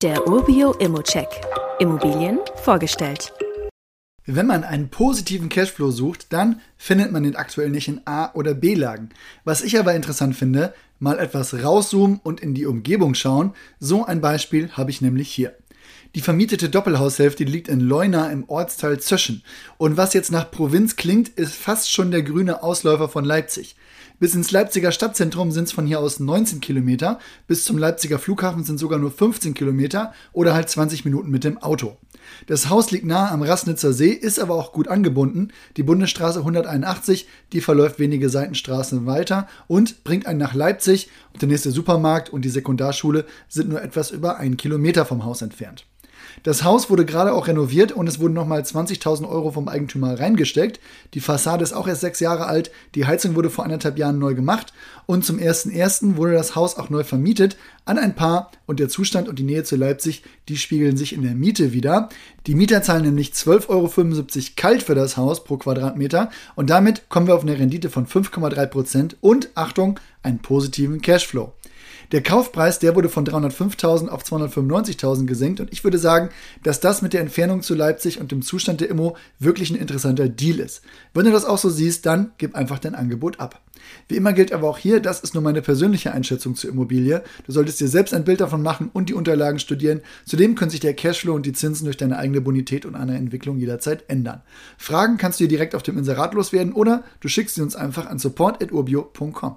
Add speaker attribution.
Speaker 1: Der Urbio Immocheck. Immobilien vorgestellt.
Speaker 2: Wenn man einen positiven Cashflow sucht, dann findet man den aktuell nicht in A- oder B-Lagen. Was ich aber interessant finde, mal etwas rauszoomen und in die Umgebung schauen. So ein Beispiel habe ich nämlich hier. Die vermietete Doppelhaushälfte liegt in Leuna im Ortsteil Zöschen. Und was jetzt nach Provinz klingt, ist fast schon der grüne Ausläufer von Leipzig. Bis ins Leipziger Stadtzentrum sind es von hier aus 19 Kilometer, bis zum Leipziger Flughafen sind sogar nur 15 Kilometer oder halt 20 Minuten mit dem Auto. Das Haus liegt nahe am Rassnitzer See, ist aber auch gut angebunden. Die Bundesstraße 181, die verläuft wenige Seitenstraßen weiter und bringt einen nach Leipzig. Und der nächste Supermarkt und die Sekundarschule sind nur etwas über einen Kilometer vom Haus entfernt. Das Haus wurde gerade auch renoviert und es wurden nochmal 20.000 Euro vom Eigentümer reingesteckt. Die Fassade ist auch erst sechs Jahre alt, die Heizung wurde vor anderthalb Jahren neu gemacht und zum 1.1. wurde das Haus auch neu vermietet an ein Paar und der Zustand und die Nähe zu Leipzig, die spiegeln sich in der Miete wieder. Die Mieter zahlen nämlich 12,75 Euro kalt für das Haus pro Quadratmeter und damit kommen wir auf eine Rendite von 5,3 Prozent und Achtung, einen positiven Cashflow. Der Kaufpreis, der wurde von 305.000 auf 295.000 gesenkt und ich würde sagen, dass das mit der Entfernung zu Leipzig und dem Zustand der Immo wirklich ein interessanter Deal ist. Wenn du das auch so siehst, dann gib einfach dein Angebot ab. Wie immer gilt aber auch hier, das ist nur meine persönliche Einschätzung zur Immobilie. Du solltest dir selbst ein Bild davon machen und die Unterlagen studieren. Zudem können sich der Cashflow und die Zinsen durch deine eigene Bonität und eine Entwicklung jederzeit ändern. Fragen kannst du dir direkt auf dem Inserat loswerden oder du schickst sie uns einfach an support.urbio.com.